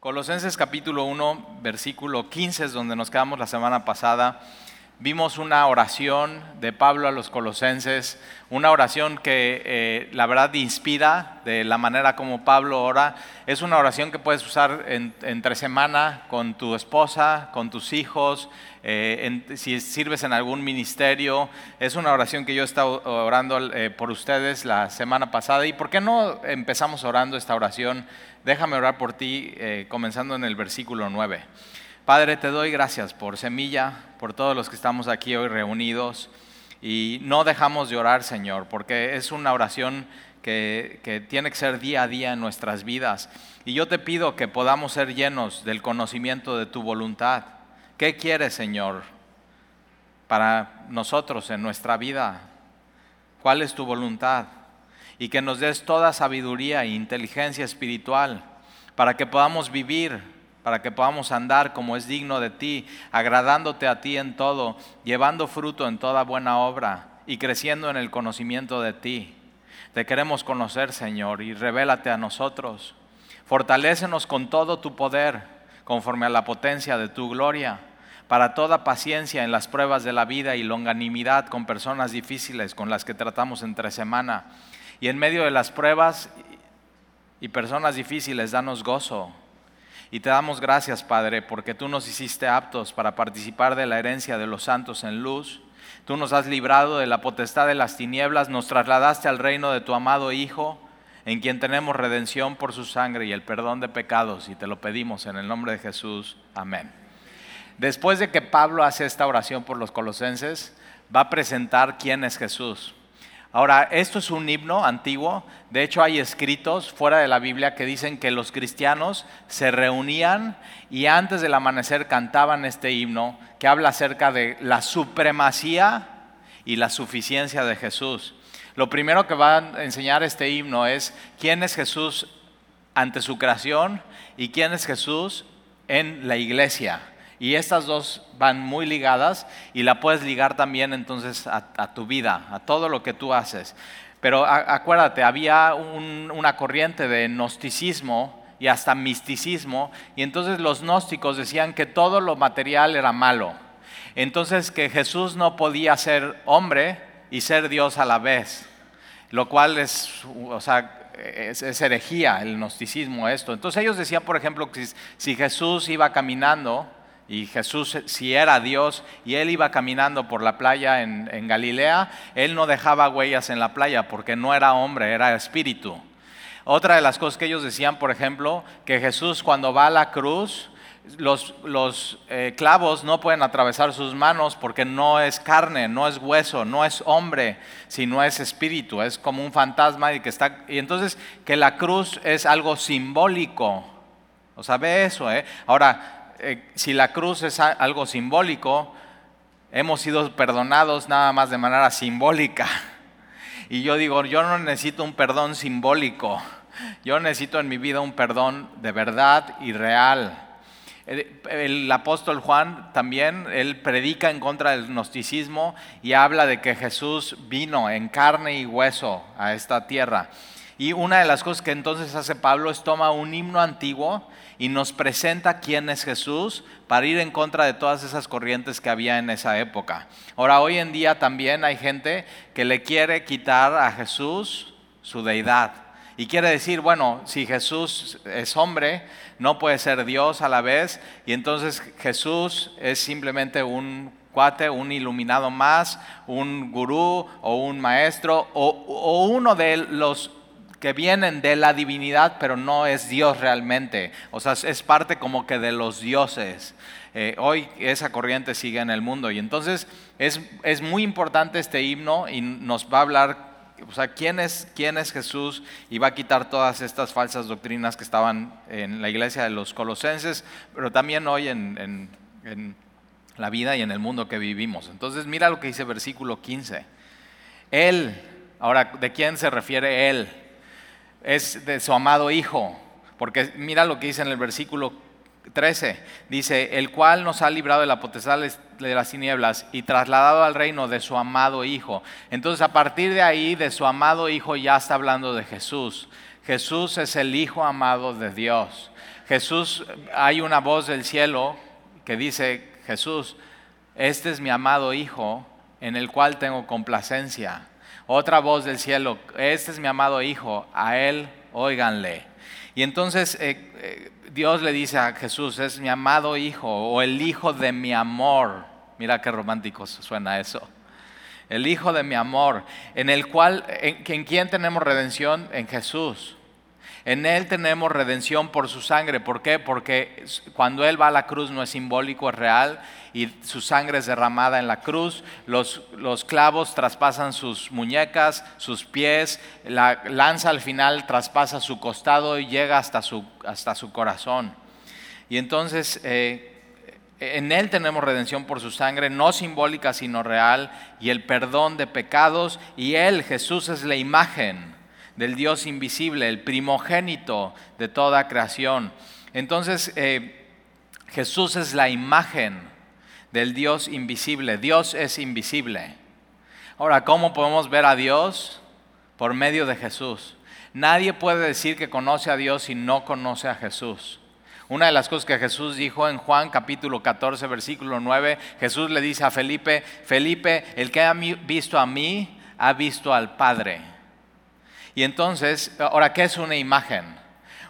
Colosenses capítulo 1, versículo 15 es donde nos quedamos la semana pasada. Vimos una oración de Pablo a los colosenses, una oración que eh, la verdad inspira de la manera como Pablo ora. Es una oración que puedes usar entre semana con tu esposa, con tus hijos, eh, si sirves en algún ministerio. Es una oración que yo he estado orando eh, por ustedes la semana pasada. ¿Y por qué no empezamos orando esta oración? Déjame orar por ti, comenzando en el versículo 9. Padre, te doy gracias por Semilla, por todos los que estamos aquí hoy reunidos. Y no dejamos de orar, Señor, porque es una oración que, que, tiene que ser día a día en nuestras vidas. Y yo te pido que podamos ser llenos del conocimiento de tu voluntad. ¿Qué quieres, Señor, para nosotros en nuestra vida? ¿Cuál es tu voluntad? y que nos des toda sabiduría e inteligencia espiritual para que podamos vivir, para que podamos andar como es digno de ti, agradándote a ti en todo, llevando fruto en toda buena obra y creciendo en el conocimiento de ti. Te queremos conocer, Señor, y revélate a nosotros. Fortalécenos con todo tu poder, conforme a la potencia de tu gloria, para toda paciencia en las pruebas de la vida y longanimidad con personas difíciles con las que tratamos entre semana y en medio de las pruebas y personas difíciles, danos gozo. Y te damos gracias, Padre, porque tú nos hiciste aptos para participar de la herencia de los santos en luz. Tú nos has librado de la potestad de las tinieblas, nos trasladaste al reino de tu amado Hijo, en quien tenemos redención por su sangre y el perdón de pecados, y te lo pedimos en el nombre de Jesús. Amén. Después de que Pablo hace esta oración por los colosenses, va a presentar quién es Jesús. Ahora, esto es un himno antiguo, de hecho hay escritos fuera de la Biblia que dicen que los cristianos se reunían y antes del amanecer cantaban este himno que habla acerca de la supremacía y la suficiencia de Jesús. Lo primero que va a enseñar este himno es quién es Jesús ante su creación y quién es Jesús en la iglesia. Y estas dos van muy ligadas y la puedes ligar también entonces a, tu vida, a todo lo que tú haces. Pero acuérdate, había una corriente de gnosticismo y hasta misticismo, y entonces los gnósticos decían que todo lo material era malo. Entonces que Jesús no podía ser hombre y ser Dios a la vez, lo cual es, o sea, es, herejía el gnosticismo esto. Entonces ellos decían, por ejemplo, que si Jesús iba caminando, y Jesús, si era Dios y él iba caminando por la playa en, Galilea, él no dejaba huellas en la playa porque no era hombre, era espíritu. Otra de las cosas que ellos decían, por ejemplo, que Jesús cuando va a la cruz, los, eh, clavos no pueden atravesar sus manos porque no es carne, no es hueso, no es hombre, sino es espíritu, es como un fantasma y que está... Y entonces que la cruz es algo simbólico. O sea, ve eso, ¿eh? Ahora, eh, si la cruz es algo simbólico, hemos sido perdonados nada más de manera simbólica. Y yo digo, yo no necesito un perdón simbólico, yo necesito en mi vida un perdón de verdad y real. El, apóstol Juan también, él predica en contra del gnosticismo y habla de que Jesús vino en carne y hueso a esta tierra. Y una de las cosas que entonces hace Pablo es toma un himno antiguo y nos presenta quién es Jesús para ir en contra de todas esas corrientes que había en esa época. Ahora, hoy en día también hay gente que le quiere quitar a Jesús su deidad. Y quiere decir, bueno, si Jesús es hombre, no puede ser Dios a la vez, y entonces Jesús es simplemente un cuate, un iluminado más, un gurú o un maestro o, o uno de los que vienen de la divinidad, pero no es Dios realmente. O sea, es parte como que de los dioses. Eh, hoy esa corriente sigue en el mundo y entonces es, es, muy importante este himno y nos va a hablar, o sea, ¿quién es, quién es Jesús y va a quitar todas estas falsas doctrinas que estaban en la iglesia de los colosenses, pero también hoy en, en la vida y en el mundo que vivimos. Entonces mira lo que dice versículo 15. Él, ahora, ¿de quién se refiere él? Es de su amado Hijo, porque mira lo que dice en el versículo 13, dice, el cual nos ha librado de la potestad de las tinieblas y trasladado al reino de su amado Hijo. Entonces a partir de ahí, de su amado Hijo, ya está hablando de Jesús. Jesús es el Hijo amado de Dios. Jesús, hay una voz del cielo que dice, Jesús, este es mi amado Hijo en el cual tengo complacencia. Otra voz del cielo, este es mi amado Hijo, a Él óiganle. Y entonces eh, eh, Dios le dice a Jesús, es mi amado Hijo o el Hijo de mi amor. Mira qué romántico suena eso. El Hijo de mi amor, en el cual, en, en quien tenemos redención, en Jesús. En Él tenemos redención por su sangre. ¿Por qué? Porque cuando Él va a la cruz no es simbólico, es real. Y su sangre es derramada en la cruz. Los, los clavos traspasan sus muñecas, sus pies. La lanza al final traspasa su costado y llega hasta su, hasta su corazón. Y entonces eh, en Él tenemos redención por su sangre, no simbólica sino real. Y el perdón de pecados. Y Él, Jesús, es la imagen del Dios invisible, el primogénito de toda creación. Entonces, eh, Jesús es la imagen del Dios invisible. Dios es invisible. Ahora, ¿cómo podemos ver a Dios? Por medio de Jesús. Nadie puede decir que conoce a Dios si no conoce a Jesús. Una de las cosas que Jesús dijo en Juan capítulo 14, versículo 9, Jesús le dice a Felipe, Felipe, el que ha visto a mí, ha visto al Padre. Y entonces, ahora, ¿qué es una imagen?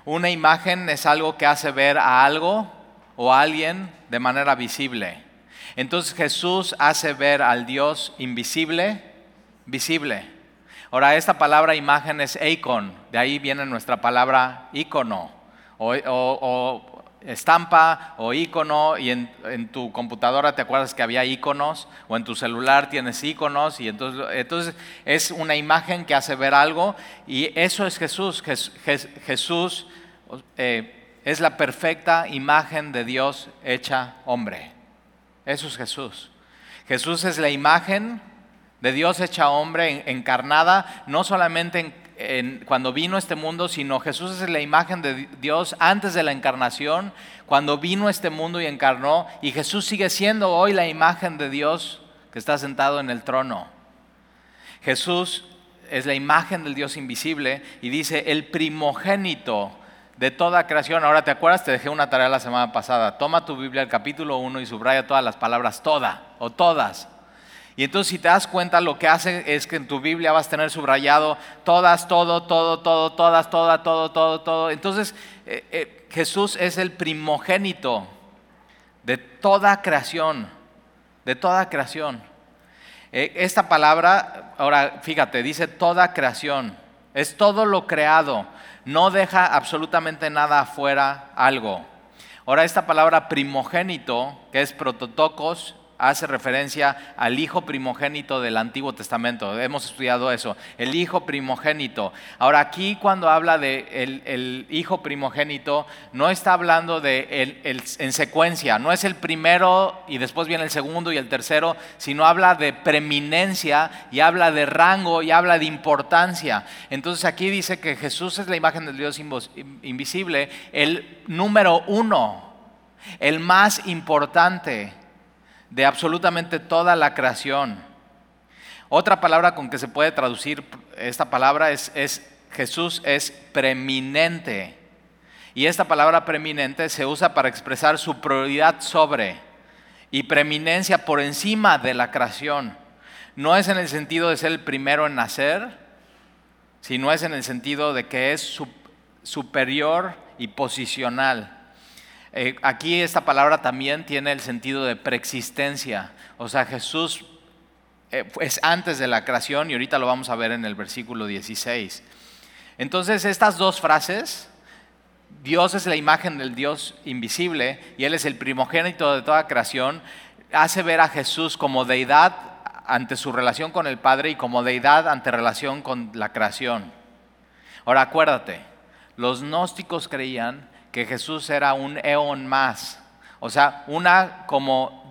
Una imagen es algo que hace ver a algo o a alguien de manera visible. Entonces Jesús hace ver al Dios invisible, visible. Ahora, esta palabra imagen es eikon, de ahí viene nuestra palabra icono o, o, estampa o icono y en, tu computadora te acuerdas que había iconos o en tu celular tienes iconos y entonces, entonces es una imagen que hace ver algo y eso es Jesús. Jesús eh, es la perfecta imagen de Dios hecha hombre. Eso es Jesús. Jesús es la imagen de Dios hecha hombre encarnada, no solamente en cuando vino este mundo, sino Jesús es la imagen de Dios antes de la encarnación, cuando vino este mundo y encarnó, y Jesús sigue siendo hoy la imagen de Dios que está sentado en el trono. Jesús es la imagen del Dios invisible y dice el primogénito de toda creación. Ahora, ¿te acuerdas? Te dejé una tarea la semana pasada. Toma tu Biblia, el capítulo 1, y subraya todas las palabras, toda o todas. Y entonces si te das cuenta, lo que hace es que en tu Biblia vas a tener subrayado todas, todo, todo, todo, todas, toda, todo, todo, todo. Entonces eh, eh, Jesús es el primogénito de toda creación, de toda creación. Eh, esta palabra, ahora fíjate, dice toda creación, es todo lo creado, no deja absolutamente nada afuera algo. Ahora esta palabra primogénito, que es prototocos, hace referencia al hijo primogénito del Antiguo Testamento. Hemos estudiado eso, el hijo primogénito. Ahora aquí cuando habla de el, hijo primogénito, no está hablando de en secuencia, no es el primero y después viene el segundo y el tercero, sino habla de preeminencia y habla de rango y habla de importancia. Entonces aquí dice que Jesús es la imagen del Dios invisible, el número uno, el más importante de absolutamente toda la creación. Otra palabra con que se puede traducir esta palabra es, Jesús es preeminente. Y esta palabra preeminente se usa para expresar su prioridad sobre y preeminencia por encima de la creación. No es en el sentido de ser el primero en nacer, sino es en el sentido de que es superior y posicional. Eh, aquí esta palabra también tiene el sentido de preexistencia. O sea, Jesús eh, es antes de la creación y ahorita lo vamos a ver en el versículo 16. Entonces, estas dos frases, Dios es la imagen del Dios invisible y Él es el primogénito de toda creación, hace ver a Jesús como deidad ante su relación con el Padre y como deidad ante relación con la creación. Ahora acuérdate, los gnósticos creían que Jesús era un eón más, o sea, una como,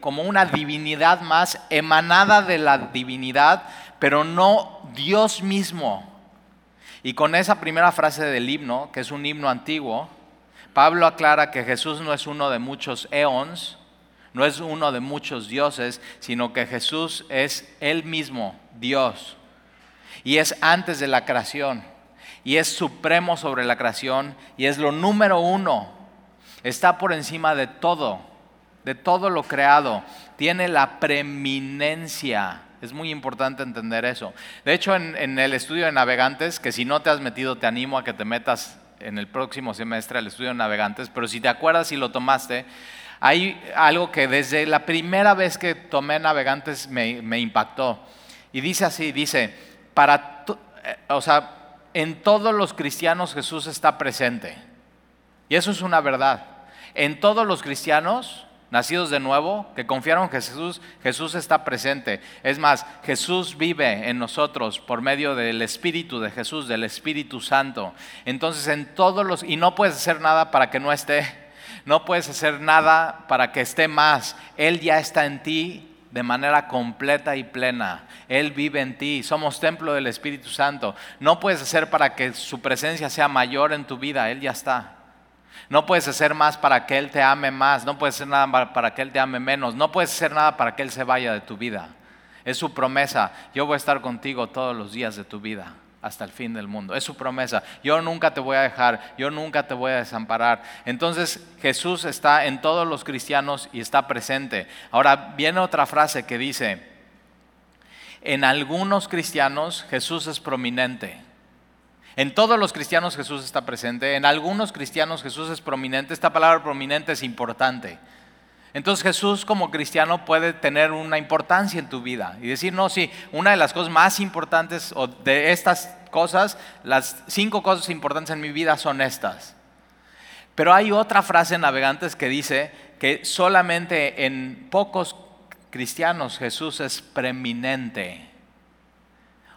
como una divinidad más emanada de la divinidad, pero no Dios mismo. Y con esa primera frase del himno, que es un himno antiguo, Pablo aclara que Jesús no es uno de muchos eons, no es uno de muchos dioses, sino que Jesús es él mismo, Dios. Y es antes de la creación. Y es supremo sobre la creación y es lo número uno. Está por encima de todo, de todo lo creado. Tiene la preeminencia. Es muy importante entender eso. De hecho, en, el estudio de navegantes, que si no te has metido, te animo a que te metas en el próximo semestre al estudio de navegantes, pero si te acuerdas y lo tomaste, hay algo que desde la primera vez que tomé navegantes me, impactó. Y dice así, dice, para, eh, o sea, en todos los cristianos Jesús está presente. Y eso es una verdad. En todos los cristianos nacidos de nuevo, que confiaron en Jesús, Jesús está presente. Es más, Jesús vive en nosotros por medio del Espíritu de Jesús, del Espíritu Santo. Entonces, en todos los, y no puedes hacer nada para que no esté. No puedes hacer nada para que esté más. Él ya está en ti de manera completa y plena. Él vive en ti. Somos templo del Espíritu Santo. No puedes hacer para que su presencia sea mayor en tu vida. Él ya está. No puedes hacer más para que Él te ame más. No puedes hacer nada para que Él te ame menos. No puedes hacer nada para que Él se vaya de tu vida. Es su promesa. Yo voy a estar contigo todos los días de tu vida hasta el fin del mundo. Es su promesa. Yo nunca te voy a dejar, yo nunca te voy a desamparar. Entonces Jesús está en todos los cristianos y está presente. Ahora viene otra frase que dice, en algunos cristianos Jesús es prominente. En todos los cristianos Jesús está presente, en algunos cristianos Jesús es prominente. Esta palabra prominente es importante. Entonces Jesús como cristiano puede tener una importancia en tu vida y decir, no, sí, una de las cosas más importantes o de estas cosas, las cinco cosas importantes en mi vida son estas. Pero hay otra frase en Navegantes que dice que solamente en pocos cristianos Jesús es preeminente.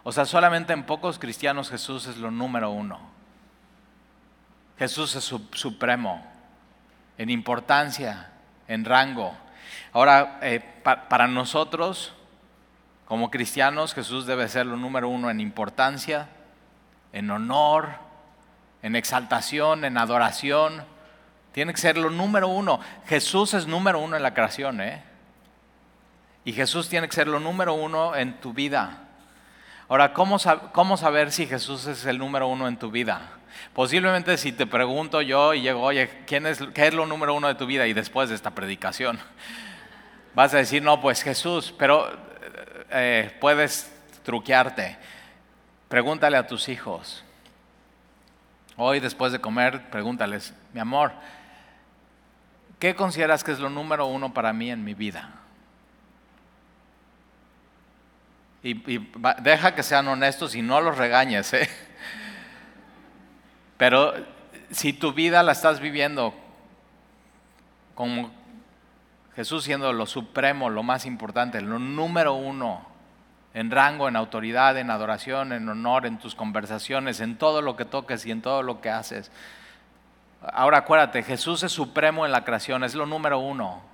O sea, solamente en pocos cristianos Jesús es lo número uno. Jesús es supremo en importancia en rango. Ahora, eh, para nosotros, como cristianos, Jesús debe ser lo número uno en importancia, en honor, en exaltación, en adoración. Tiene que ser lo número uno. Jesús es número uno en la creación, ¿eh? Y Jesús tiene que ser lo número uno en tu vida. Ahora, ¿cómo, ¿cómo saber si Jesús es el número uno en tu vida? Posiblemente si te pregunto yo y llego, oye, ¿quién es, ¿qué es lo número uno de tu vida? Y después de esta predicación, vas a decir, no, pues Jesús, pero eh, puedes truquearte. Pregúntale a tus hijos. Hoy después de comer, pregúntales, mi amor, ¿qué consideras que es lo número uno para mí en mi vida? Y, deja que sean honestos y no los regañes. ¿eh? Pero si tu vida la estás viviendo como Jesús siendo lo supremo, lo más importante, lo número uno, en rango, en autoridad, en adoración, en honor, en tus conversaciones, en todo lo que toques y en todo lo que haces. Ahora acuérdate, Jesús es supremo en la creación, es lo número uno.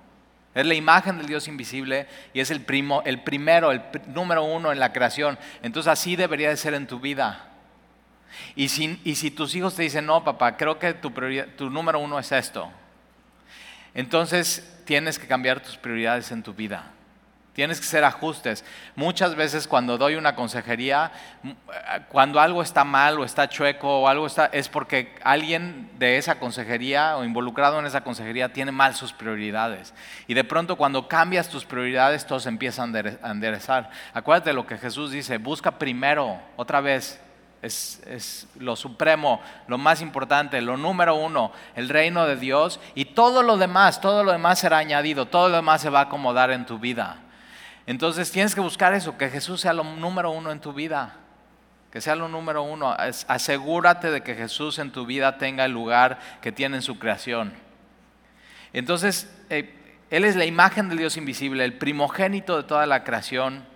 Es la imagen del Dios invisible y es el, primo, el primero, el número uno en la creación. Entonces así debería de ser en tu vida. Y si, tus hijos te dicen, no, papá, creo que tu, tu número uno es esto, entonces tienes que cambiar tus prioridades en tu vida. Tienes que hacer ajustes. Muchas veces cuando doy una consejería, cuando algo está mal o está chueco o algo está, es porque alguien de esa consejería o involucrado en esa consejería tiene mal sus prioridades. Y de pronto cuando cambias tus prioridades, todo se empieza a enderezar. Acuérdate de lo que Jesús dice, busca primero, otra vez, es, lo supremo, lo más importante, lo número uno, el reino de Dios y todo lo demás, todo lo demás será añadido, todo lo demás se va a acomodar en tu vida. Entonces tienes que buscar eso, que Jesús sea lo número uno en tu vida, que sea lo número uno. Asegúrate de que Jesús en tu vida tenga el lugar que tiene en su creación. Entonces, eh, Él es la imagen del Dios invisible, el primogénito de toda la creación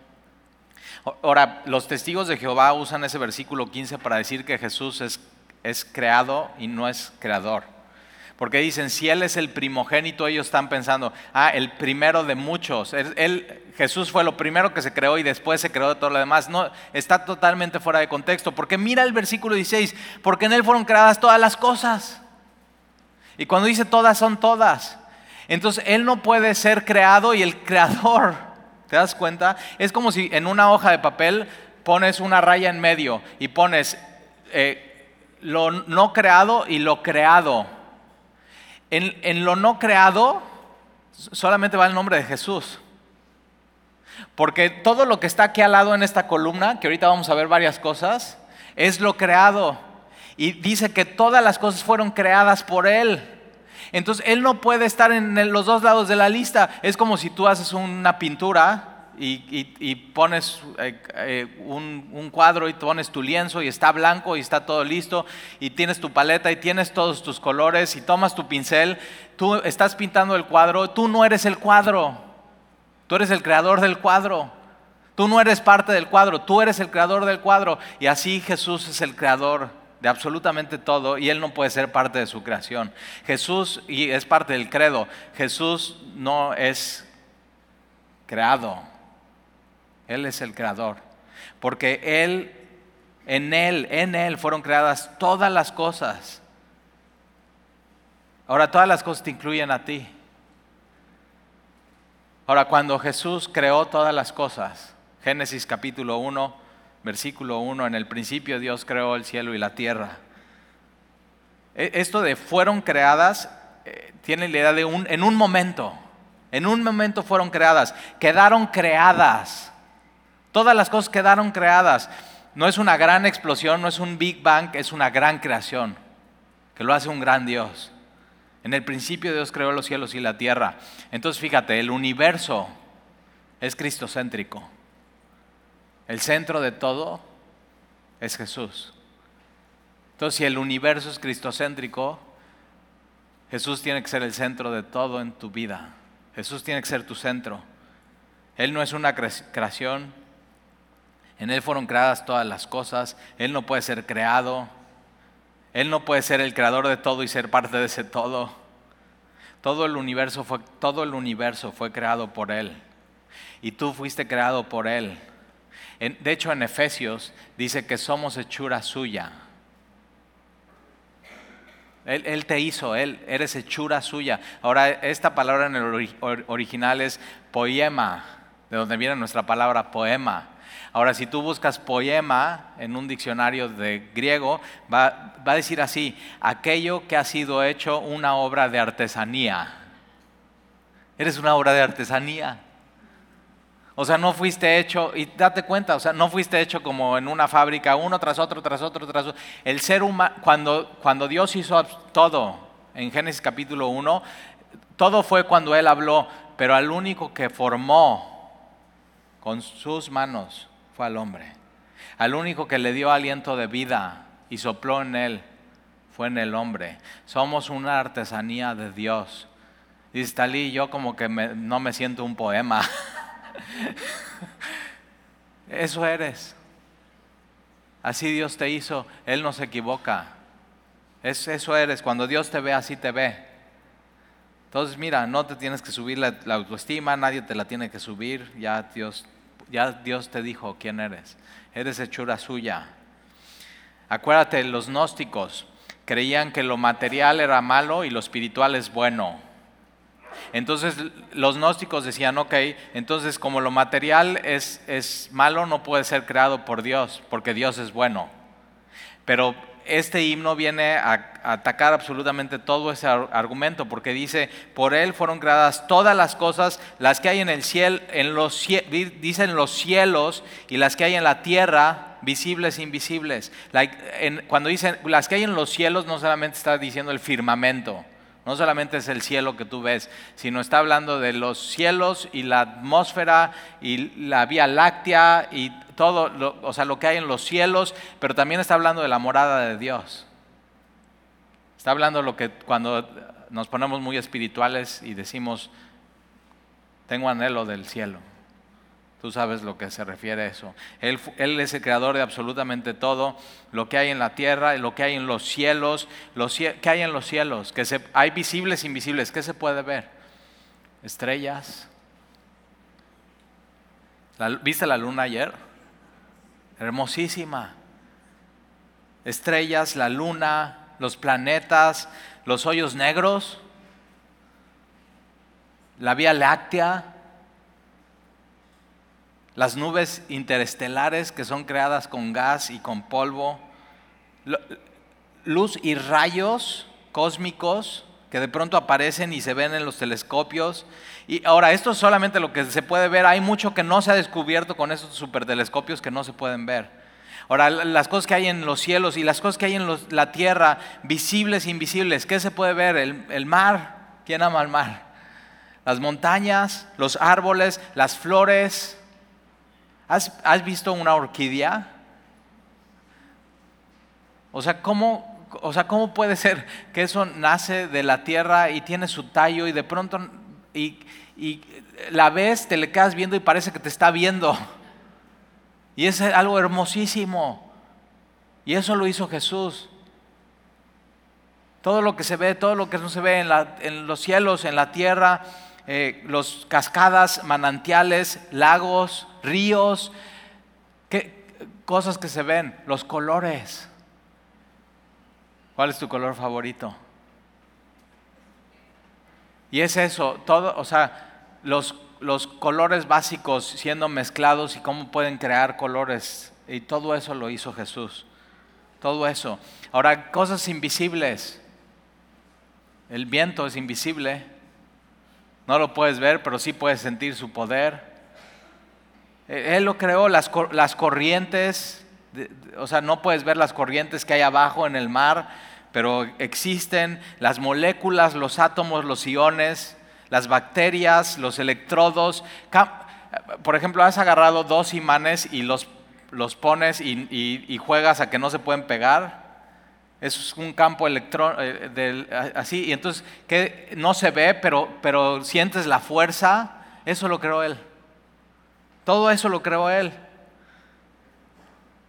Ahora, los testigos de Jehová usan ese versículo 15 para decir que Jesús es, es creado y no es creador. Porque dicen, si Él es el primogénito, ellos están pensando, ah, el primero de muchos. Él, Jesús fue lo primero que se creó y después se creó todo lo demás. No, está totalmente fuera de contexto. Porque mira el versículo 16, porque en Él fueron creadas todas las cosas. Y cuando dice todas, son todas. Entonces Él no puede ser creado y el creador ¿Te das cuenta? Es como si en una hoja de papel pones una raya en medio y pones eh, lo no creado y lo creado. En, lo no creado solamente va el nombre de Jesús. Porque todo lo que está aquí al lado en esta columna, que ahorita vamos a ver varias cosas, es lo creado. Y dice que todas las cosas fueron creadas por Él. Entonces Él no puede estar en los dos lados de la lista. Es como si tú haces una pintura y, pones eh, eh, un, un, cuadro y pones tu lienzo y está blanco y está todo listo y tienes tu paleta y tienes todos tus colores y tomas tu pincel, tú estás pintando el cuadro, tú no eres el cuadro, tú eres el creador del cuadro. Tú no eres parte del cuadro, tú eres el creador del cuadro. Y así Jesús es el creador de absolutamente todo y Él no puede ser parte de su creación. Jesús, y es parte del credo, Jesús no es creado, Él es el creador. Porque Él, en Él, en Él fueron creadas todas las cosas. Ahora todas las cosas te incluyen a ti. Ahora cuando Jesús creó todas las cosas, Génesis capítulo 1, versículo 1, en el principio Dios creó el cielo y la tierra. E, esto de fueron creadas eh, tiene la idea de un, en un momento, en un momento fueron creadas, quedaron creadas. Todas las cosas quedaron creadas. No es una gran explosión, no es un Big Bang, es una gran creación, que lo hace un gran Dios. En el principio Dios creó los cielos y la tierra. Entonces fíjate, el universo es cristocéntrico. El centro de todo es Jesús. Entonces, si el universo es cristocéntrico, Jesús tiene que ser el centro de todo en tu vida. Jesús tiene que ser tu centro. Él no es una creación. En Él fueron creadas todas las cosas. Él no puede ser creado. Él no puede ser el creador de todo y ser parte de ese todo. Todo el universo fue, todo el universo fue creado por Él. Y tú fuiste creado por Él de hecho, en Efesios dice que somos hechura suya. Él, te hizo, él, eres hechura suya. Ahora, esta palabra en el original es poema, de donde viene nuestra palabra poema. Ahora, si tú buscas poema en un diccionario de griego, va, va a decir así, aquello que ha sido hecho una obra de artesanía. Eres una obra de artesanía. O sea, no fuiste hecho, y date cuenta, o sea, no fuiste hecho como en una fábrica, uno tras otro, tras otro, tras otro. El ser humano, cuando, cuando Dios hizo todo, en Génesis capítulo 1, todo fue cuando Él habló, pero al único que formó con sus manos fue al hombre. Al único que le dio aliento de vida y sopló en Él fue en el hombre. Somos una artesanía de Dios. Y Talí, yo como que no me siento un poema. Eso eres. Así Dios te hizo, Él no se equivoca. eso eres, cuando Dios te ve, así te ve. Entonces, mira, no te tienes que subir la, autoestima, nadie te la tiene que subir, ya Dios, ya Dios te dijo quién eres. Eres hechura suya. Acuérdate, los gnósticos creían que lo material era malo y lo espiritual es bueno. Entonces los gnósticos decían, ok, entonces como lo material es, es malo, no puede ser creado por Dios, porque Dios es bueno. Pero este himno viene a, atacar absolutamente todo ese argumento, porque dice, por él fueron creadas todas las cosas, las que hay en el cielo, en los, dicen los cielos y las que hay en la tierra, visibles e invisibles. cuando dicen las que hay en los cielos, no solamente está diciendo el firmamento, no solamente es el cielo que tú ves, sino está hablando de los cielos y la atmósfera y la Vía Láctea y todo, o sea, lo que hay en los cielos, pero también está hablando de la morada de Dios. Está hablando lo que cuando nos ponemos muy espirituales y decimos, tengo anhelo del cielo. Tú sabes lo que se refiere a eso. Él, es el creador de absolutamente todo, lo que hay en la tierra, lo que hay en los cielos, los, ¿qué hay en los cielos? Que hay visibles e invisibles, ¿qué se puede ver? Estrellas. ¿Viste la luna ayer? Hermosísima. Estrellas, la luna, los planetas, los hoyos negros, la Vía Láctea las nubes interestelares que son creadas con gas y con polvo, luz y rayos cósmicos que de pronto aparecen y se ven en los telescopios. Y ahora, esto es solamente lo que se puede ver. Hay mucho que no se ha descubierto con esos supertelescopios que no se pueden ver. Ahora, las cosas que hay en los cielos y las cosas que hay en la tierra, visibles e invisibles, ¿qué se puede ver? El, el mar. ¿Quién ama el mar? Las montañas, los árboles, las flores. ¿Has, has visto una orquídea? O sea, ¿cómo, o sea, ¿cómo puede ser que eso nace de la tierra y tiene su tallo y de pronto y, la ves, te le quedas viendo y parece que te está viendo? Y es algo hermosísimo. Y eso lo hizo Jesús. Todo lo que se ve, todo lo que no se ve en, los cielos, en la tierra, eh, los cascadas, manantiales, lagos, ríos, ¿qué, cosas que se ven, los colores. ¿Cuál es tu color favorito? Y es eso, todo, o sea, los, los colores básicos siendo mezclados y cómo pueden crear colores. Y todo eso lo hizo Jesús. Todo eso. Ahora, cosas invisibles. El viento es invisible. No lo puedes ver, pero sí puedes sentir su poder. E, él lo creó, las, las corrientes o sea, no puedes ver las corrientes que hay abajo en el mar, pero existen las moléculas, los átomos, los iones, las bacterias, los electrodos. Por ejemplo, has agarrado dos imanes y los, los pones y, juegas a que no se pueden pegar. Es un campo electrónico, eh, así, y entonces que no se ve, pero, pero sientes la fuerza. Eso lo creó Él. Todo eso lo creó Él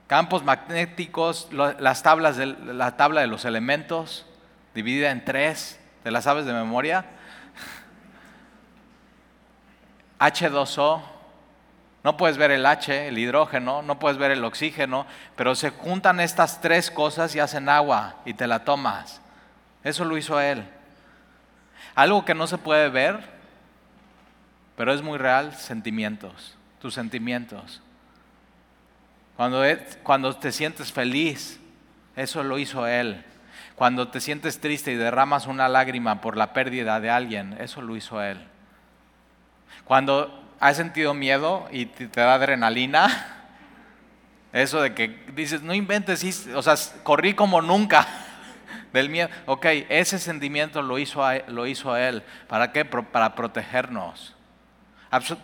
campos magnéticos, las tablas de, la tabla de los elementos, dividida en tres, ¿te las sabes de memoria? H2O, no puedes ver el H, el hidrógeno, no puedes ver el oxígeno, pero se juntan estas tres cosas y hacen agua y te la tomas. Eso lo hizo él. Algo que no se puede ver, pero es muy real, sentimientos, tus sentimientos. Cuando, cuando te sientes feliz, eso lo hizo Él. Cuando te sientes triste y derramas una lágrima por la pérdida de alguien, eso lo hizo Él. Cuando has sentido miedo y te, da adrenalina, eso de que dices, no inventes, o sea, corrí como nunca del miedo. Ok, ese sentimiento lo hizo, lo hizo Él. ¿Para qué? Para protegernos.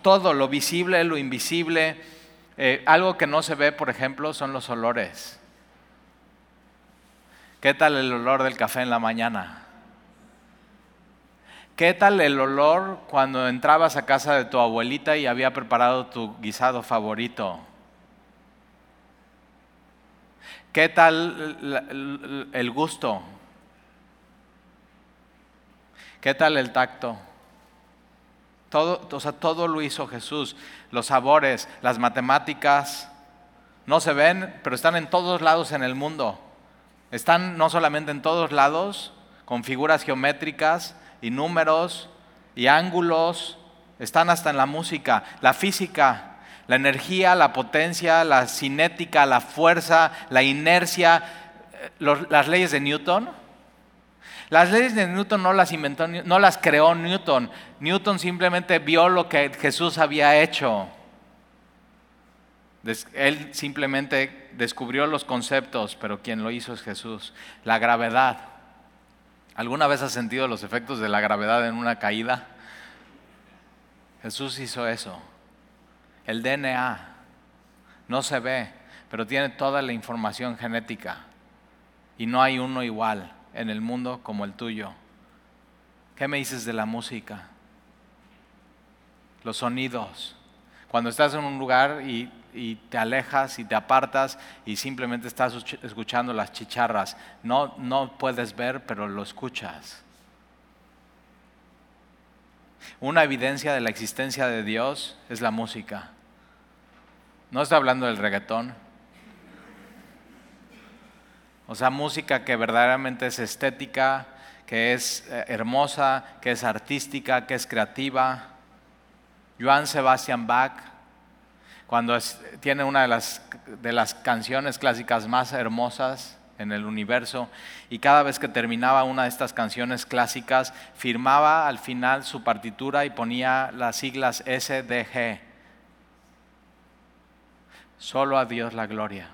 Todo, lo visible, lo invisible eh, algo que no se ve, por ejemplo, son los olores. ¿Qué tal el olor del café en la mañana? ¿Qué tal el olor cuando entrabas a casa de tu abuelita y había preparado tu guisado favorito? ¿Qué tal el gusto? ¿Qué tal el tacto? Todo, o sea, todo lo hizo Jesús. Los sabores, las matemáticas, no se ven, pero están en todos lados en el mundo. Están no solamente en todos lados, con figuras geométricas y números y ángulos, están hasta en la música, la física, la energía, la potencia, la cinética, la fuerza, la inercia, eh, las leyes de Newton las leyes de Newton no las inventó, no las creó Newton. Newton simplemente vio lo que Jesús había hecho. Él simplemente descubrió los conceptos, pero quien lo hizo es Jesús. La gravedad. ¿Alguna vez has sentido los efectos de la gravedad en una caída? Jesús hizo eso. El DNA no se ve, pero tiene toda la información genética y no hay uno igual en el mundo como el tuyo. ¿Qué me dices de la música? Los sonidos. Cuando estás en un lugar y, te alejas y te apartas y simplemente estás escuchando las chicharras, no, no puedes ver, pero lo escuchas. Una evidencia de la existencia de Dios es la música. No estoy hablando del reggaetón, o sea, música que verdaderamente es estética, que es eh, hermosa, que es artística, que es creativa. Joan Sebastian Bach, cuando tiene una de las, de las canciones clásicas más hermosas en el universo y cada vez que terminaba una de estas canciones clásicas firmaba al final su partitura y ponía las siglas SDG. Solo a Dios la gloria.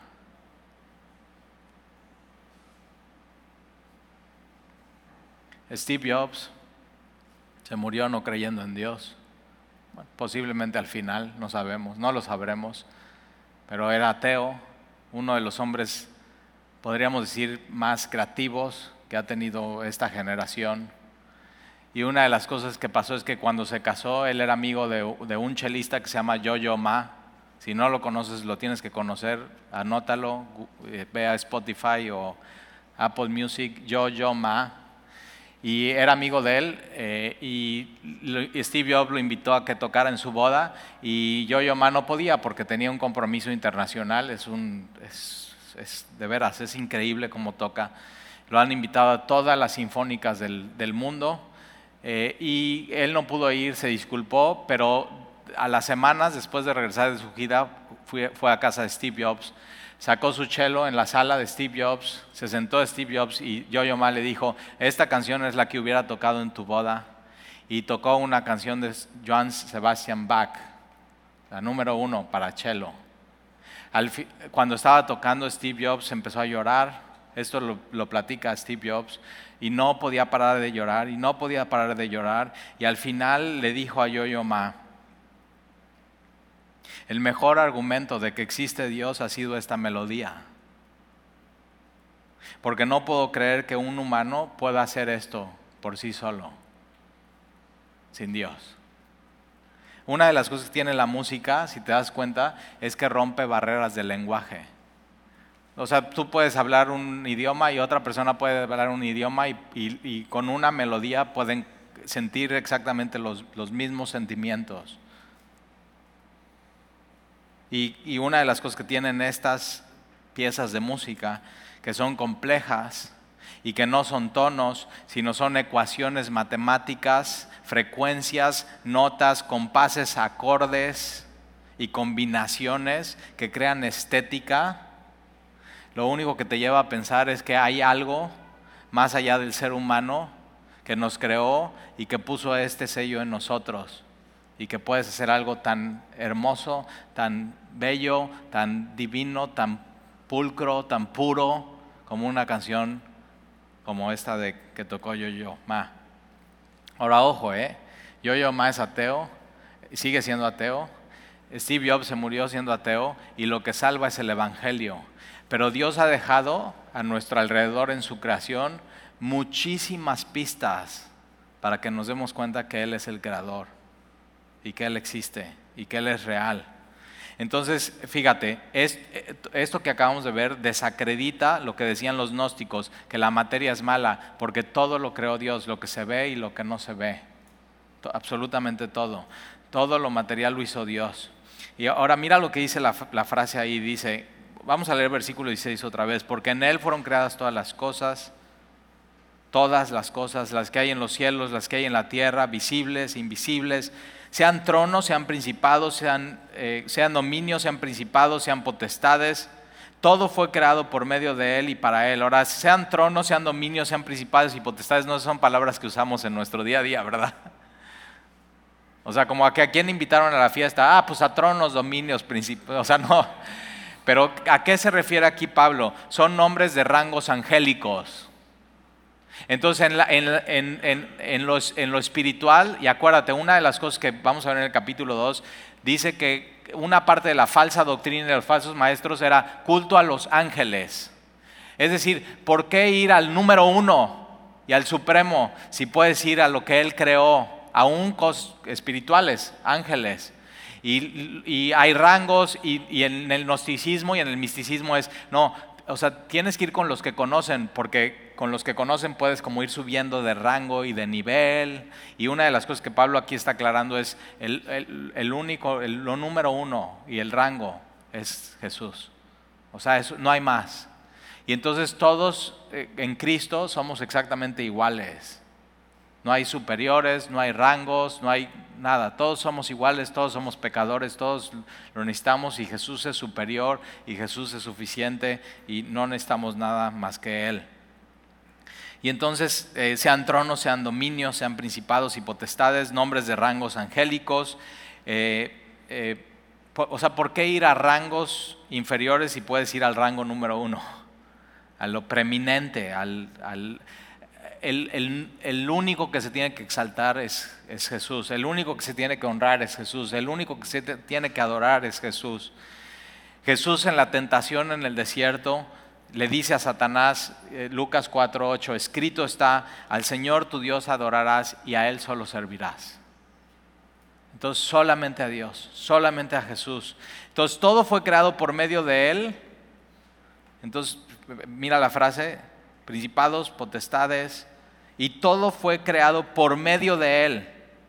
Steve Jobs se murió no creyendo en Dios. posiblemente al final, no sabemos, no lo sabremos, pero era ateo, uno de los hombres, podríamos decir, más creativos que ha tenido esta generación. Y una de las cosas que pasó es que cuando se casó, él era amigo de, un chelista que se llama Yo-Yo Ma. Si no lo conoces, lo tienes que conocer, anótalo, eh, ve a Spotify o Apple Music, Yo-Yo Ma y era amigo de él eh, y Steve Jobs lo invitó a que tocara en su boda y Yo-Yo Ma no podía porque tenía un compromiso internacional, es, un, es, de veras, es increíble cómo toca. Lo han invitado a todas las sinfónicas del, del mundo eh, y él no pudo ir, se disculpó, pero a las semanas después de regresar de su gira fue, fue a casa de Steve Jobs sacó su cello en la sala de Steve Jobs, se sentó Steve Jobs y Yo-Yo Ma le dijo, esta canción es la que hubiera tocado en tu boda. Y tocó una canción de Johann Sebastian Bach, la número uno para cello. cuando estaba tocando Steve Jobs empezó a llorar, esto lo, lo, platica Steve Jobs, y no podía parar de llorar, y no podía parar de llorar, y al final le dijo a Yo-Yo Ma, el mejor argumento de que existe Dios ha sido esta melodía. Porque no puedo creer que un humano pueda hacer esto por sí solo, sin Dios. Una de las cosas que tiene la música, si te das cuenta, es que rompe barreras del lenguaje. O sea, tú puedes hablar un idioma y otra persona puede hablar un idioma y, con una melodía pueden sentir exactamente los mismos sentimientos. Y, una de las cosas que tienen estas piezas de música, que son complejas y que no son tonos, sino son ecuaciones matemáticas, frecuencias, notas, compases, acordes y combinaciones que crean estética, lo único que te lleva a pensar es que hay algo más allá del ser humano que nos creó y que puso este sello en nosotros y que puedes hacer algo tan hermoso, tan bello, tan divino, tan pulcro, tan puro como una canción como esta de que tocó Yo-Yo Ma. Ahora ojo, ¿eh? Yo-Yo Ma es ateo, sigue siendo ateo. Steve Jobs se murió siendo ateo y lo que salva es el Evangelio. Pero Dios ha dejado a nuestro alrededor en su creación muchísimas pistas para que nos demos cuenta que Él es el creador y que Él existe y que Él es real. Entonces, fíjate, esto que acabamos de ver desacredita lo que decían los gnósticos, que la materia es mala, porque todo lo creó Dios, lo que se ve y lo que no se ve. Absolutamente todo. Todo lo material lo hizo Dios. Y ahora mira lo que dice la, la frase ahí, dice, vamos a leer versículo 16 otra vez, porque en Él fueron creadas todas las cosas, todas las cosas, las que hay en los cielos, las que hay en la tierra, visibles, invisibles sean tronos, sean principados, sean, eh, sean dominios, sean principados, sean potestades. Todo fue creado por medio de Él y para Él. Ahora, sean tronos, sean dominios, sean principados y potestades, no son palabras que usamos en nuestro día a día, ¿verdad? O sea, como a que a quién invitaron a la fiesta, ah, pues a tronos, dominios, principados, o sea, no. Pero ¿a qué se refiere aquí Pablo? Son nombres de rangos angélicos. Entonces, en, lo espiritual, y acuérdate, una de las cosas que vamos a ver en el capítulo 2, dice que una parte de la falsa doctrina de los falsos maestros era culto a los ángeles. Es decir, ¿por qué ir al número uno y al supremo si puedes ir a lo que Él creó, aún cosas espirituales, ángeles? Y, hay rangos y, y, en el gnosticismo y en el misticismo es, no, o sea, tienes que ir con los que conocen, porque con los que conocen puedes como ir subiendo de rango y de nivel. Y una de las cosas que Pablo aquí está aclarando es el, único, el, lo número uno y el rango es Jesús. O sea, no hay más. Y entonces todos eh, en Cristo somos exactamente iguales. No hay superiores, no hay rangos, no hay nada. Todos somos iguales, todos somos pecadores, todos lo necesitamos y Jesús es superior y Jesús es suficiente y no necesitamos nada más que Él. Y entonces eh, sean tronos, sean dominios, sean principados y potestades, nombres de rangos angélicos. Eh, eh, o sea, ¿por qué ir a rangos inferiores si puedes ir al rango número uno? A lo preeminente, al, el, único que se tiene que exaltar es, es, Jesús, el único que se tiene que honrar es Jesús, el único que se tiene que adorar es Jesús. Jesús en la tentación en el desierto le dice a Satanás, eh, Lucas 4:8, escrito está, al Señor tu Dios adorarás y a Él solo servirás. Entonces solamente a Dios, solamente a Jesús. Entonces todo fue creado por medio de Él. Entonces, mira la frase, principados, potestades, y todo fue creado por medio de Él,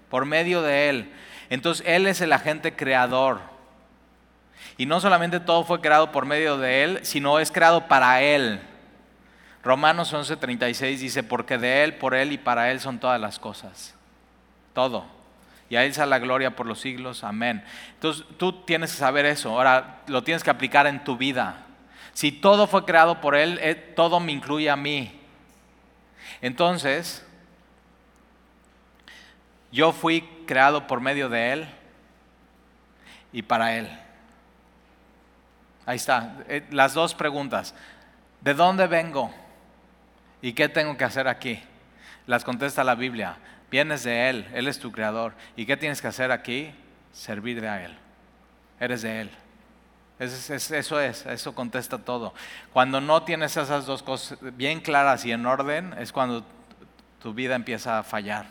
por medio de Él. Entonces Él es el agente creador. Y no solamente todo fue creado por medio de Él, sino es creado para Él. Romanos 11:36 dice, porque de Él, por Él y para Él son todas las cosas. Todo. Y a Él sea la gloria por los siglos. Amén. Entonces tú tienes que saber eso. Ahora lo tienes que aplicar en tu vida. Si todo fue creado por Él, eh, todo me incluye a mí. Entonces, yo fui creado por medio de Él y para Él. Ahí está, eh, las dos preguntas. ¿De dónde vengo? ¿Y qué tengo que hacer aquí? Las contesta la Biblia. Vienes de Él, Él es tu creador. ¿Y qué tienes que hacer aquí? Servir a Él. Eres de Él eso es, eso contesta todo. Cuando no tienes esas dos cosas bien claras y en orden, es cuando tu vida empieza a fallar.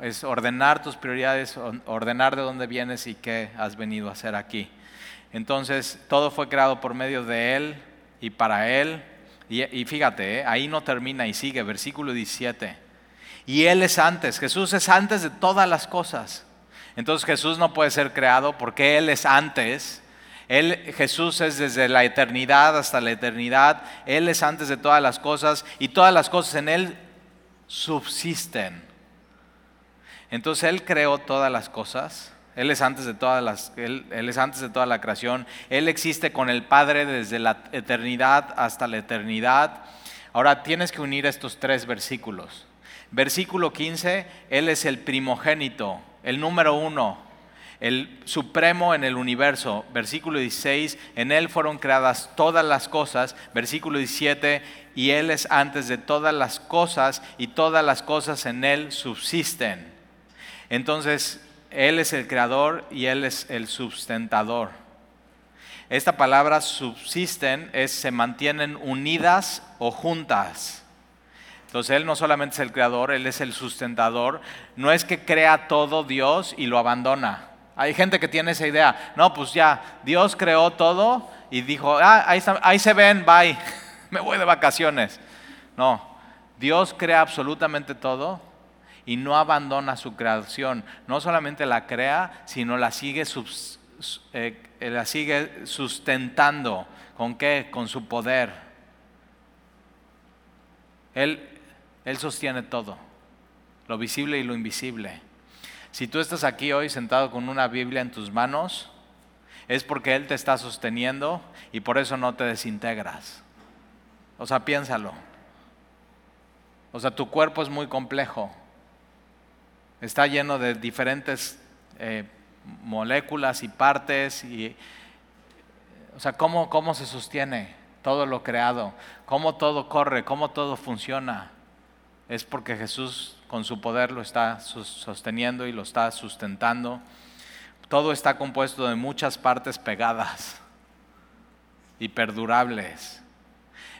Es ordenar tus prioridades, ordenar de dónde vienes y qué has venido a hacer aquí. Entonces, todo fue creado por medio de Él y para Él. Y, fíjate, ¿eh? ahí no termina y sigue, versículo 17. Y Él es antes, Jesús es antes de todas las cosas. Entonces Jesús no puede ser creado porque Él es antes él, Jesús es desde la eternidad hasta la eternidad. Él es antes de todas las cosas y todas las cosas en Él subsisten. Entonces Él creó todas las cosas. Él es antes de todas las, él, él es antes de toda la creación. Él existe con el Padre desde la eternidad hasta la eternidad. Ahora tienes que unir estos tres versículos. Versículo 15, Él es el primogénito, el número uno, el supremo en el universo. Versículo 16, en Él fueron creadas todas las cosas. Versículo 17, y Él es antes de todas las cosas y todas las cosas en Él subsisten. Entonces, Él es el creador y Él es el sustentador. Esta palabra subsisten es se mantienen unidas o juntas. Entonces Él no solamente es el creador, Él es el sustentador. No es que crea todo Dios y lo abandona. Hay gente que tiene esa idea. No, pues ya, Dios creó todo y dijo, ah, ahí, se ven, bye, me voy de vacaciones. No, Dios crea absolutamente todo y no abandona su creación. No solamente la crea, sino la sigue, eh, la sigue sustentando. ¿Con qué? Con su poder. Él, él sostiene todo, lo visible y lo invisible. Si tú estás aquí hoy sentado con una Biblia en tus manos, es porque Él te está sosteniendo y por eso no te desintegras. O sea, piénsalo. O sea, tu cuerpo es muy complejo. Está lleno de diferentes eh, moléculas y partes. Y, o sea, ¿cómo, ¿cómo se sostiene todo lo creado? ¿Cómo todo corre? ¿Cómo todo funciona? Es porque Jesús con su poder lo está sosteniendo y lo está sustentando. Todo está compuesto de muchas partes pegadas y perdurables.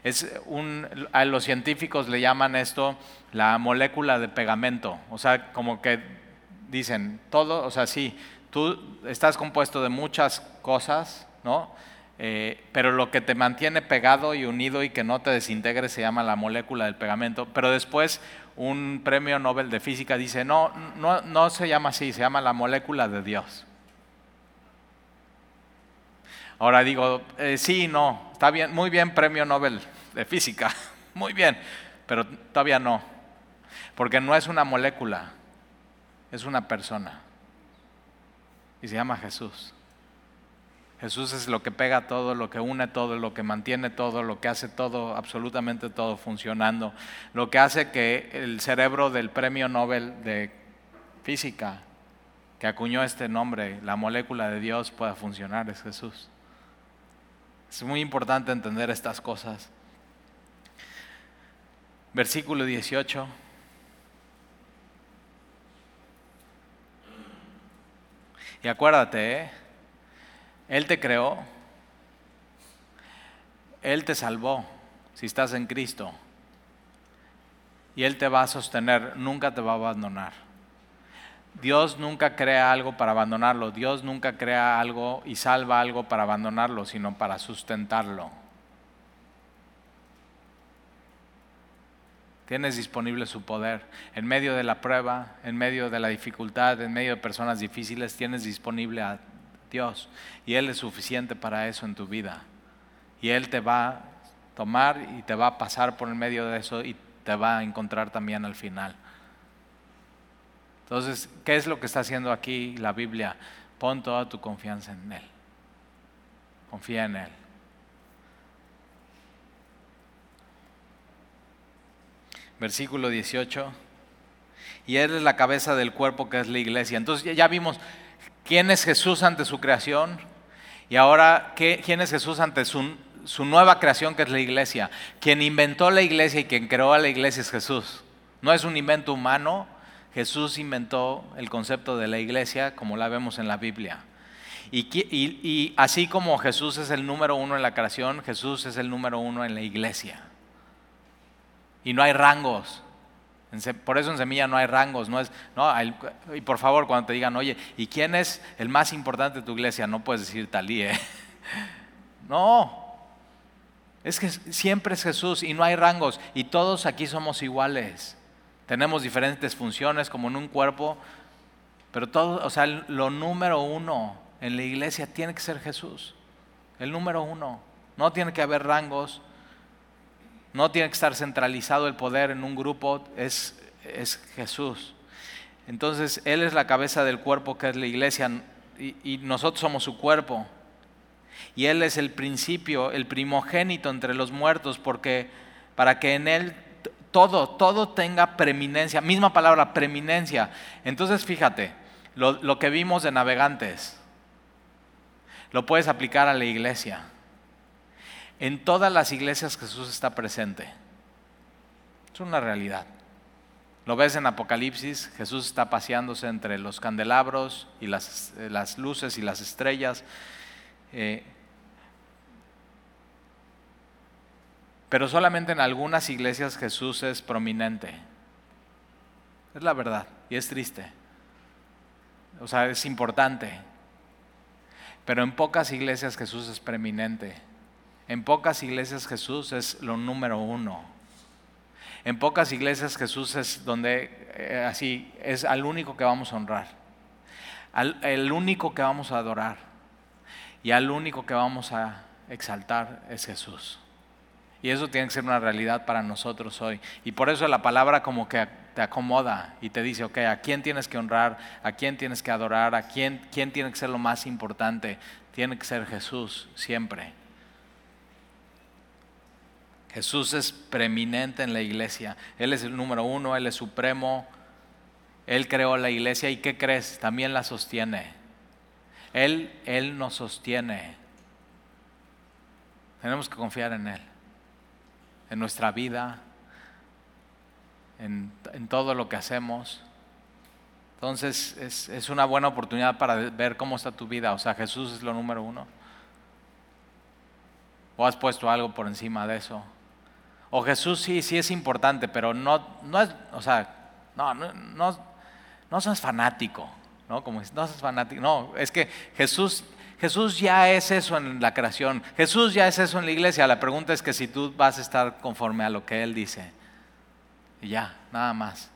Es un, a los científicos le llaman esto la molécula de pegamento. O sea, como que dicen, todo, o sea, sí, tú estás compuesto de muchas cosas, ¿no? Eh, pero lo que te mantiene pegado y unido y que no te desintegre se llama la molécula del pegamento. Pero después un premio Nobel de física dice, no, no, no se llama así, se llama la molécula de Dios. Ahora digo, eh, sí, no, está bien, muy bien premio Nobel de física, muy bien, pero todavía no, porque no es una molécula, es una persona. y se llama Jesús. Jesús es lo que pega todo, lo que une todo, lo que mantiene todo, lo que hace todo, absolutamente todo funcionando, lo que hace que el cerebro del premio Nobel de física, que acuñó este nombre, la molécula de Dios, pueda funcionar, es Jesús. Es muy importante entender estas cosas. Versículo 18. Y acuérdate, ¿eh? Él te creó, Él te salvó si estás en Cristo. Y Él te va a sostener, nunca te va a abandonar. Dios nunca crea algo para abandonarlo, Dios nunca crea algo y salva algo para abandonarlo, sino para sustentarlo. Tienes disponible su poder. En medio de la prueba, en medio de la dificultad, en medio de personas difíciles, tienes disponible a Dios. Y Él es suficiente para eso en tu vida. Y Él te va a tomar y te va a pasar por el medio de eso y te va a encontrar también al final. Entonces, ¿qué es lo que está haciendo aquí la Biblia? Pon toda tu confianza en Él. Confía en Él. Versículo 18. Y Él es la cabeza del cuerpo que es la iglesia. Entonces ya vimos quién es Jesús ante su creación y ahora quién es Jesús ante su, su nueva creación que es la iglesia. Quien inventó la iglesia y quien creó a la iglesia es Jesús. No es un invento humano, Jesús inventó el concepto de la iglesia como la vemos en la Biblia. Y, así como Jesús es el número uno en la creación, Jesús es el número uno en la iglesia. Y no hay rangos. Por eso en semilla no hay rangos, no es, no, y por favor cuando te digan, oye, ¿y quién es el más importante de tu iglesia? No puedes decir talí, ¿eh? No, es que siempre es Jesús y no hay rangos y todos aquí somos iguales. Tenemos diferentes funciones como en un cuerpo, pero todo, o sea, lo número uno en la iglesia tiene que ser Jesús. El número uno. No tiene que haber rangos, no tiene que estar centralizado el poder en un grupo, es, es Jesús. Entonces, Él es la cabeza del cuerpo que es la iglesia y, nosotros somos su cuerpo. Y Él es el principio, el primogénito entre los muertos, porque para que en Él todo, todo tenga preeminencia, misma palabra, preeminencia. Entonces, fíjate, lo, lo que vimos de navegantes, lo puedes aplicar a la iglesia. En todas las iglesias Jesús está presente. Es una realidad. Lo ves en Apocalipsis, Jesús está paseándose entre los candelabros y las, eh, luces y las estrellas. Eh, pero solamente en algunas iglesias Jesús es prominente. Es la verdad y es triste. O sea, es importante. Pero en pocas iglesias Jesús es preeminente. En pocas iglesias Jesús es lo número uno. En pocas iglesias Jesús es donde, eh, así, es al único que vamos a honrar. Al, el único que vamos a adorar. Y al único que vamos a exaltar es Jesús. Y eso tiene que ser una realidad para nosotros hoy. Y por eso la palabra como que te acomoda y te dice, ok, ¿a quién tienes que honrar? ¿A quién tienes que adorar? ¿A quién, quién tiene que ser lo más importante? Tiene que ser Jesús siempre. Jesús es preeminente en la iglesia. Él es el número uno, Él es supremo. Él creó la iglesia y ¿qué crees? También la sostiene. Él, Él nos sostiene. Tenemos que confiar en Él, en nuestra vida, en, todo lo que hacemos. Entonces es, es una buena oportunidad para ver cómo está tu vida. O sea, Jesús es lo número uno. ¿O has puesto algo por encima de eso? O Jesús sí, sí es importante, pero no, no es, o sea, no, no, no, no seas fanático, ¿no? Como no seas fanático, no, es que Jesús, Jesús ya es eso en la creación, Jesús ya es eso en la iglesia, la pregunta es que si tú vas a estar conforme a lo que Él dice, y ya, nada más.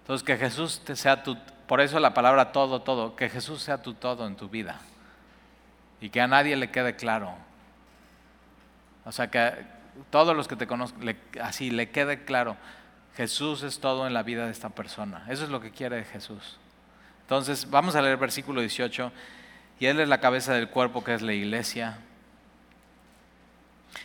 Entonces que Jesús te sea tu, por eso la palabra todo, todo, que Jesús sea tu todo en tu vida, y que a nadie le quede claro. O sea, que, todos los que te conozcan, así le quede claro, Jesús es todo en la vida de esta persona. Eso es lo que quiere Jesús. Entonces, vamos a leer versículo 18. Y Él es la cabeza del cuerpo que es la iglesia.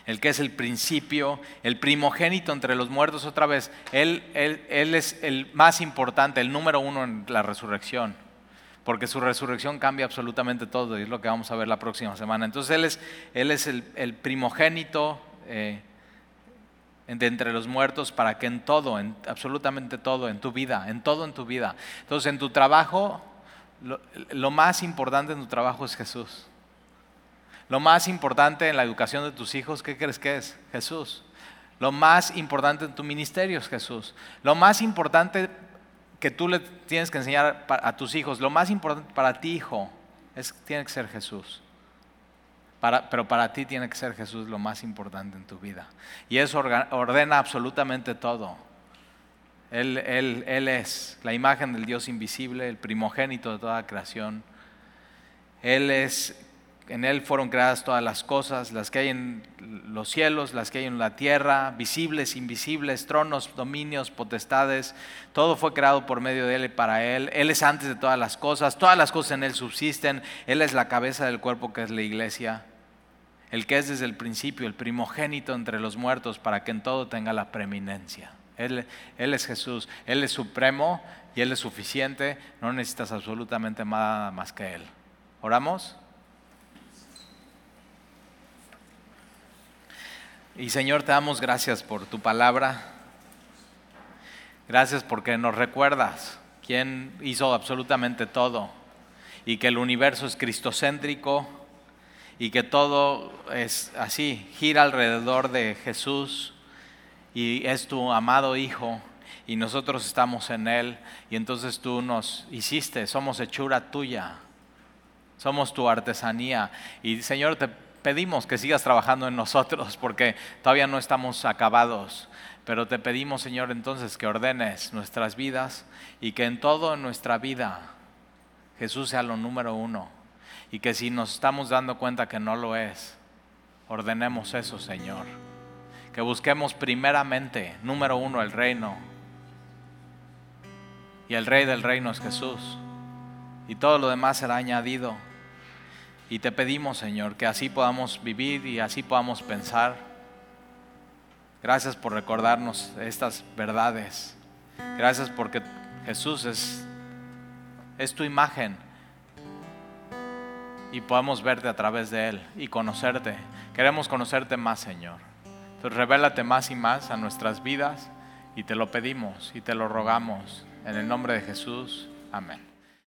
El que es el principio, el primogénito entre los muertos otra vez. Él, él, él es el más importante, el número uno en la resurrección. Porque su resurrección cambia absolutamente todo y es lo que vamos a ver la próxima semana. Entonces Él es, él es el, primogénito. Eh, de entre los muertos para que en todo, en absolutamente todo, en tu vida, en todo en tu vida. Entonces en tu trabajo, lo, más importante en tu trabajo es Jesús. Lo más importante en la educación de tus hijos, ¿qué crees que es? Jesús. Lo más importante en tu ministerio es Jesús. Lo más importante que tú le tienes que enseñar a tus hijos, lo más importante para ti, hijo, es, tiene que ser Jesús pero para ti tiene que ser Jesús lo más importante en tu vida. Y eso ordena absolutamente todo. Él, él, es la imagen del Dios invisible, el primogénito de toda creación. Él es, en Él fueron creadas todas las cosas, las que hay en los cielos, las que hay en la tierra, visibles, invisibles, tronos, dominios, potestades. Todo fue creado por medio de Él y para Él. Él es antes de todas las cosas, todas las cosas en Él subsisten. Él es la cabeza del cuerpo que es la iglesia el que es desde el principio, el primogénito entre los muertos, para que en todo tenga la preeminencia. Él, es Jesús, Él es supremo y Él es suficiente, no necesitas absolutamente nada más que Él. ¿Oramos? Y Señor, te damos gracias por tu palabra. Gracias porque nos recuerdas quién hizo absolutamente todo y que el universo es cristocéntrico y que todo es así, gira alrededor de Jesús y es tu amado Hijo y nosotros estamos en Él y entonces tú nos hiciste, somos hechura tuya, somos tu artesanía y Señor te pedimos que sigas trabajando en nosotros porque todavía no estamos acabados. Pero te pedimos, Señor, entonces que ordenes nuestras vidas y que en todo en nuestra vida Jesús sea lo número uno y que si nos estamos dando cuenta que no lo es, ordenemos eso, Señor. Que busquemos primeramente, número uno, el reino. Y el rey del reino es Jesús. Y todo lo demás será añadido. Y te pedimos, Señor, que así podamos vivir y así podamos pensar. Gracias por recordarnos estas verdades. Gracias porque Jesús es, es tu imagen y podamos verte a través de Él y conocerte. Queremos conocerte más, Señor. Entonces, revélate más y más a nuestras vidas y te lo pedimos y te lo rogamos. En el nombre de Jesús. Amén.